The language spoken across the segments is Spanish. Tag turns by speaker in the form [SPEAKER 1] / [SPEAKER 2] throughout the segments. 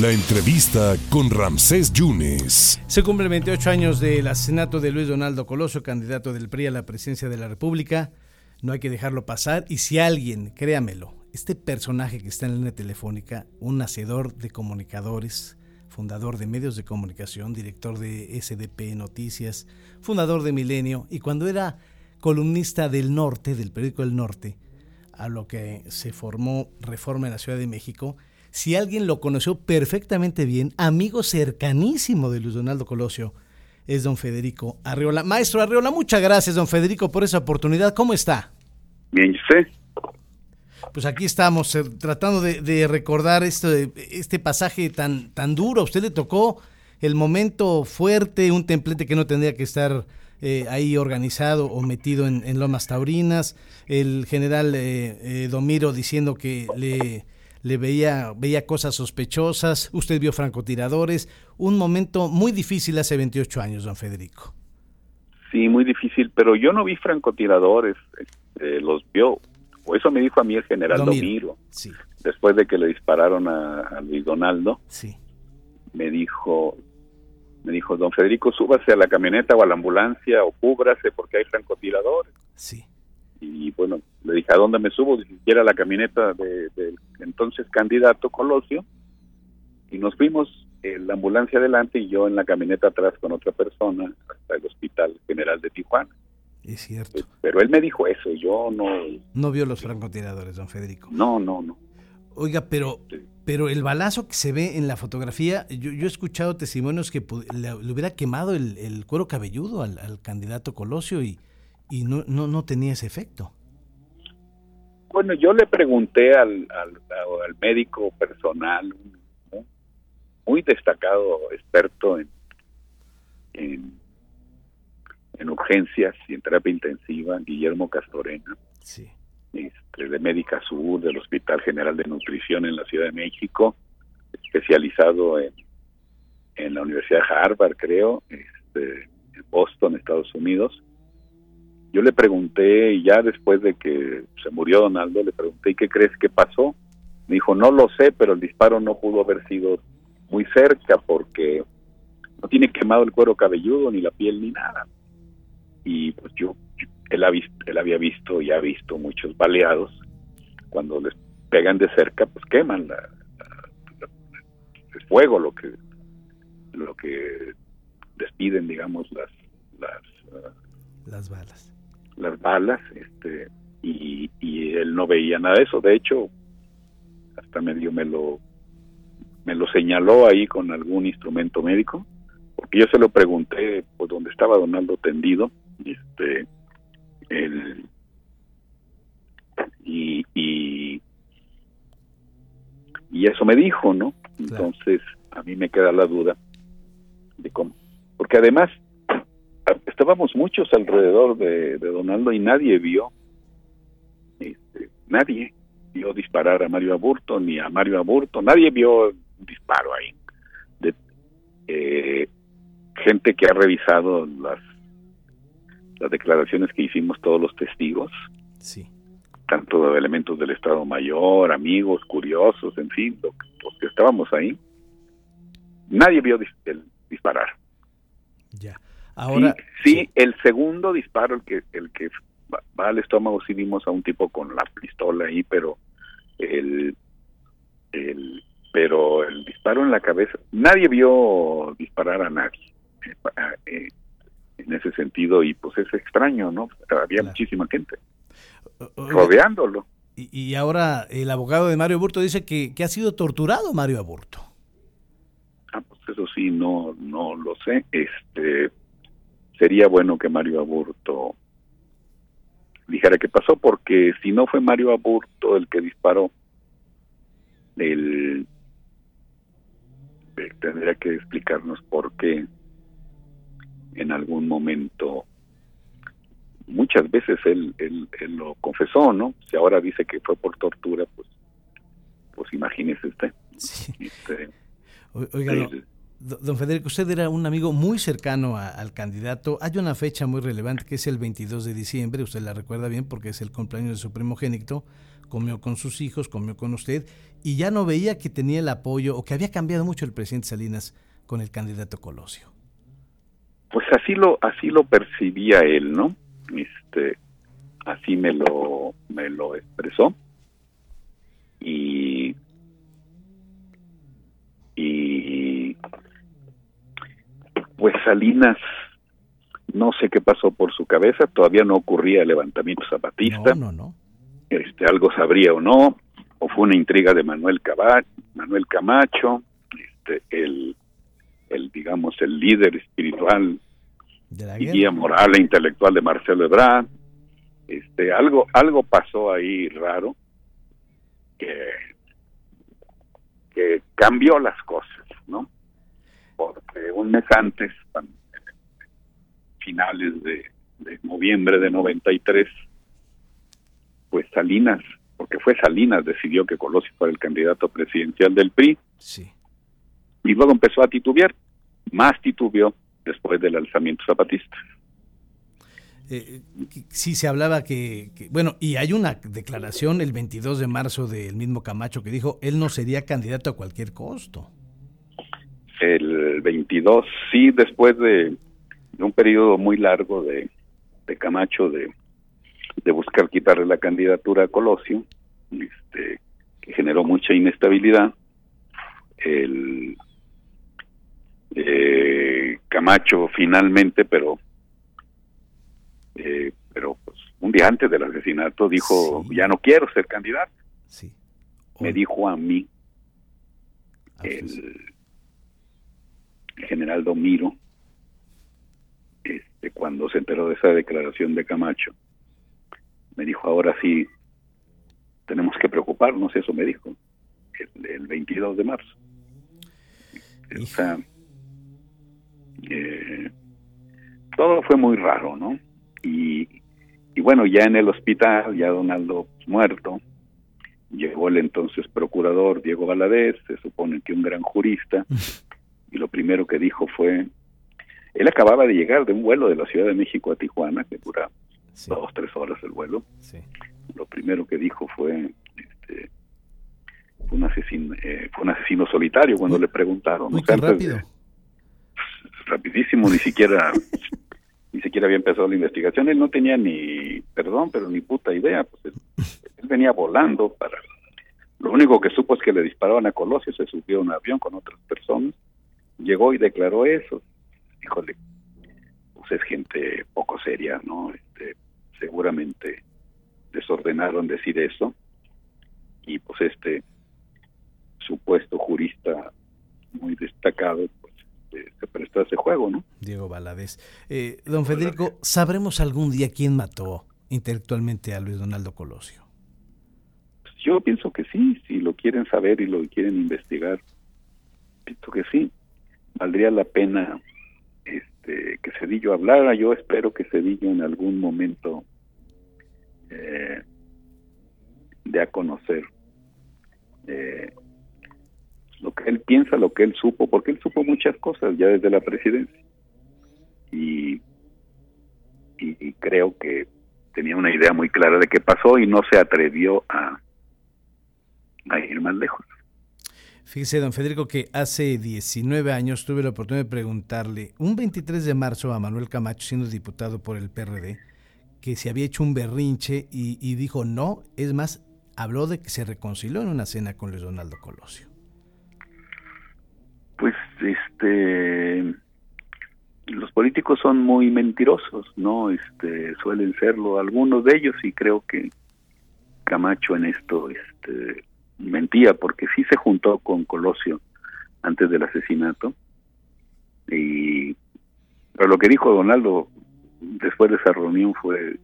[SPEAKER 1] La entrevista con Ramsés Yunes.
[SPEAKER 2] Se cumplen 28 años del asesinato de Luis Donaldo Coloso, candidato del PRI a la presidencia de la República. No hay que dejarlo pasar. Y si alguien, créamelo, este personaje que está en la línea telefónica, un hacedor de comunicadores, fundador de medios de comunicación, director de SDP Noticias, fundador de Milenio, y cuando era columnista del Norte, del periódico El Norte, a lo que se formó Reforma en la Ciudad de México, si alguien lo conoció perfectamente bien, amigo cercanísimo de Luis Donaldo Colosio, es don Federico Arriola. Maestro Arriola, muchas gracias, don Federico, por esa oportunidad. ¿Cómo está?
[SPEAKER 3] Bien, sé.
[SPEAKER 2] Pues aquí estamos eh, tratando de, recordar este, este pasaje tan, tan duro. A usted le tocó el momento fuerte, un templete que no tendría que estar eh, ahí organizado o metido en, Lomas Taurinas. El general eh, Domiro diciendo que le le veía, veía cosas sospechosas, usted vio francotiradores, un momento muy difícil hace 28 años, don Federico.
[SPEAKER 3] Sí, muy difícil, pero yo no vi francotiradores, este, los vio, o eso me dijo a mí el general Domiro, sí. después de que le dispararon a, Luis Donaldo, sí. me dijo, me dijo, don Federico, súbase a la camioneta o a la ambulancia o cúbrase porque hay francotiradores. Sí y bueno, le dije, ¿a dónde me subo? Ni siquiera la camioneta de entonces candidato Colosio, y nos fuimos en la ambulancia adelante y yo en la camioneta atrás con otra persona hasta el Hospital General de Tijuana.
[SPEAKER 2] Es cierto. Eh,
[SPEAKER 3] pero él me dijo eso, yo no...
[SPEAKER 2] No vio los francotiradores, don Federico.
[SPEAKER 3] No, no, no.
[SPEAKER 2] Oiga, pero, pero el balazo que se ve en la fotografía, yo, he escuchado testimonios que le, hubiera quemado el, cuero cabelludo al, al candidato Colosio y, y no, no, no tenía ese efecto.
[SPEAKER 3] Bueno, yo le pregunté al, al, médico personal, muy destacado experto en, en, urgencias y en terapia intensiva, Guillermo Castorena, sí. este, de Médica Sur, del Hospital General de Nutrición en la Ciudad de México, especializado en, en la Universidad de Harvard, creo, este, en Boston, Estados Unidos yo le pregunté, y ya después de que se murió Donaldo, le pregunté, ¿y qué crees que pasó? Me dijo, no lo sé, pero el disparo no pudo haber sido muy cerca porque no tiene quemado el cuero cabelludo, ni la piel, ni nada. Y pues yo, él, ha visto, él había visto y ha visto muchos baleados. Cuando les pegan de cerca, pues queman la, el fuego, lo que, lo que despiden, digamos, las, las,
[SPEAKER 2] las balas
[SPEAKER 3] las balas, este, y, él no veía nada de eso. De hecho, hasta medio me lo, me lo señaló ahí con algún instrumento médico, porque yo se lo pregunté por donde estaba Donaldo tendido, este, el, y, y, y eso me dijo, ¿no? Entonces, a mí me queda la duda de cómo, porque además estábamos muchos alrededor de, Donaldo y nadie vio, este, nadie vio disparar a Mario Aburto ni a Mario Aburto, nadie vio un disparo ahí. De, eh, gente que ha revisado las las declaraciones que hicimos todos los testigos, sí. tanto de elementos del Estado Mayor, amigos, curiosos, en fin, los que estábamos ahí, nadie vio disparar.
[SPEAKER 2] Ya. Ahora,
[SPEAKER 3] sí, el segundo disparo, el que el que va al estómago, sí vimos a un tipo con la pistola ahí, pero el, el pero el disparo en la cabeza, nadie vio disparar a nadie eh, eh, en ese sentido y pues es extraño, ¿no? Había muchísima gente rodeándolo.
[SPEAKER 2] Y, y, ahora el abogado de Mario Aburto dice que, que ha sido torturado Mario Aburto.
[SPEAKER 3] Ah, pues eso sí, no, no lo sé. Este, sería bueno que Mario Aburto dijera qué pasó, porque si no fue Mario Aburto el que disparó, él eh, tendría que explicarnos por qué en algún momento muchas veces él, él, lo confesó, ¿no? Si ahora dice que fue por tortura, pues pues imagínese usted. Este,
[SPEAKER 2] oiga, Don Federico, usted era un amigo muy cercano al candidato. Hay una fecha muy relevante que es el 22 de diciembre, usted la recuerda bien porque es el cumpleaños de su primogénito, comió con sus hijos, comió con usted, y ya no veía que tenía el apoyo o que había cambiado mucho el presidente Salinas con el candidato Colosio.
[SPEAKER 3] Pues así lo, así lo percibía él, ¿no? Este, así me lo, me lo expresó. Y, y pues Salinas no sé qué pasó por su cabeza, todavía no ocurría el levantamiento zapatista.
[SPEAKER 2] No, no, no.
[SPEAKER 3] Este, algo sabría o no, o fue una intriga de Manuel, Manuel Camacho, este, el, el, digamos, el líder espiritual y guía moral e intelectual de Marcelo Ebrard. Este, algo, algo pasó ahí raro que, que cambió las cosas, ¿no? Porque un mes antes, finales de, noviembre de 93, pues Salinas, porque fue Salinas, decidió que Colosio fuera el candidato presidencial del PRI.
[SPEAKER 2] Sí.
[SPEAKER 3] Y luego empezó a titubear, más titubeó después del alzamiento zapatista.
[SPEAKER 2] Eh, sí se hablaba que, bueno, y hay una declaración el 22 de marzo del mismo Camacho que dijo, él no sería candidato a cualquier costo.
[SPEAKER 3] El 22, sí, después de un periodo muy largo de, Camacho de, buscar quitarle la candidatura a Colosio, este, que generó mucha inestabilidad. El eh, Camacho finalmente, pero eh, pero pues, un día antes del asesinato dijo ya no quiero ser candidato.
[SPEAKER 2] Sí.
[SPEAKER 3] Me dijo a mí el general Domiro este, cuando se enteró de esa declaración de Camacho, me dijo, ahora sí, tenemos que preocuparnos, eso me dijo, el, 22 de marzo. O sea, eh, todo fue muy raro, ¿no? Y, y bueno, ya en el hospital, ya Donaldo muerto, llegó el entonces procurador Diego Valadez, se supone que un gran jurista, y lo primero que dijo fue, él acababa de llegar de un vuelo de la Ciudad de México a Tijuana, que dura dos, tres horas el vuelo. Lo primero que dijo fue, este, fue, un asesino, eh, fue un asesino solitario cuando le preguntaron.
[SPEAKER 2] Muy rápido.
[SPEAKER 3] rapidísimo, ni siquiera ni siquiera había empezado la investigación. Él no tenía ni, perdón, pero ni puta idea. Pues él, venía volando para... Lo único que supo es que le disparaban a Colosio, se subió a un avión con otras personas, llegó y declaró eso híjole, pues es gente poco seria, ¿no? Este, seguramente desordenaron decir eso y pues este supuesto jurista muy destacado pues se prestó a ese juego, ¿no?
[SPEAKER 2] Diego Valadez. Eh, don Federico, ¿sabremos algún día quién mató intelectualmente a Luis Donaldo Colosio?
[SPEAKER 3] Pues yo pienso que sí, si lo quieren saber y lo quieren investigar, pienso que sí. Valdría la pena este, que Cedillo hablara. Yo espero que Cedillo en algún momento eh, dé a conocer eh, lo que él piensa, lo que él supo, porque él supo muchas cosas ya desde la presidencia. Y, y, creo que tenía una idea muy clara de qué pasó y no se atrevió a, a ir más lejos.
[SPEAKER 2] Fíjese, don Federico, que hace 19 años tuve la oportunidad de preguntarle, un 23 de marzo a Manuel Camacho, siendo diputado por el PRD, que se había hecho un berrinche y, dijo no, es más, habló de que se reconcilió en una cena con Luis Donaldo Colosio.
[SPEAKER 3] Pues, este, los políticos son muy mentirosos, ¿no? Este, suelen serlo algunos de ellos y creo que Camacho en esto, este, mentía porque sí se juntó con Colosio antes del asesinato y pero lo que dijo Donaldo después de esa reunión fue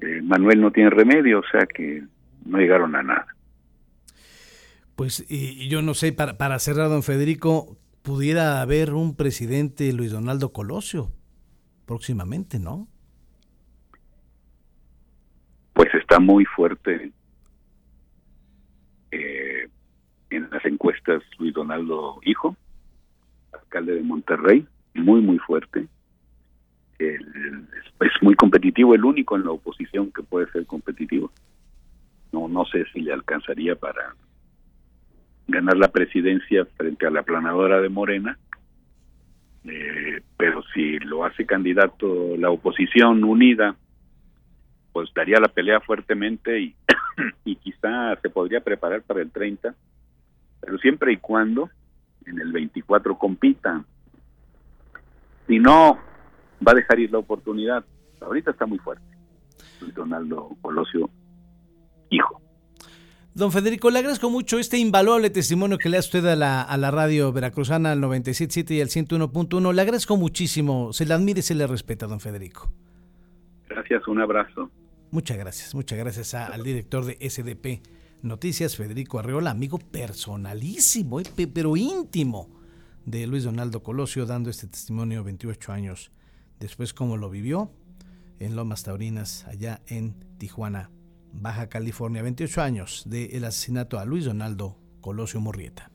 [SPEAKER 3] eh, Manuel no tiene remedio, o sea que no llegaron a nada.
[SPEAKER 2] Pues y yo no sé, para, para cerrar, don Federico, pudiera haber un presidente Luis Donaldo Colosio próximamente, ¿no?
[SPEAKER 3] Pues está muy fuerte eh, en las encuestas Luis Donaldo Hijo, alcalde de Monterrey, muy, muy fuerte. es muy competitivo, el único en la oposición que puede ser competitivo. no, no sé si le alcanzaría para ganar la presidencia frente a la planadora de Morena, eh, pero si lo hace candidato la oposición unida, pues daría la pelea fuertemente y, y quizá se podría preparar para el 30, pero siempre y cuando en el 24 compitan. Si no, va a dejar ir la oportunidad. Ahorita está muy fuerte. Donaldo Colosio, hijo.
[SPEAKER 2] Don Federico, le agradezco mucho este invaluable testimonio que le da usted a la, a la radio veracruzana al 97.7 y al 101.1. Le agradezco muchísimo. Se le admire y se le respeta, don Federico.
[SPEAKER 3] Gracias, un abrazo.
[SPEAKER 2] Muchas gracias, muchas gracias al director de SDP Noticias, Federico Arreola, amigo personalísimo, eh, pero íntimo de Luis Donaldo Colosio, dando este testimonio 28 años después, cómo lo vivió en Lomas Taurinas, allá en Tijuana, Baja California, 28 años del asesinato a Luis Donaldo Colosio Murrieta.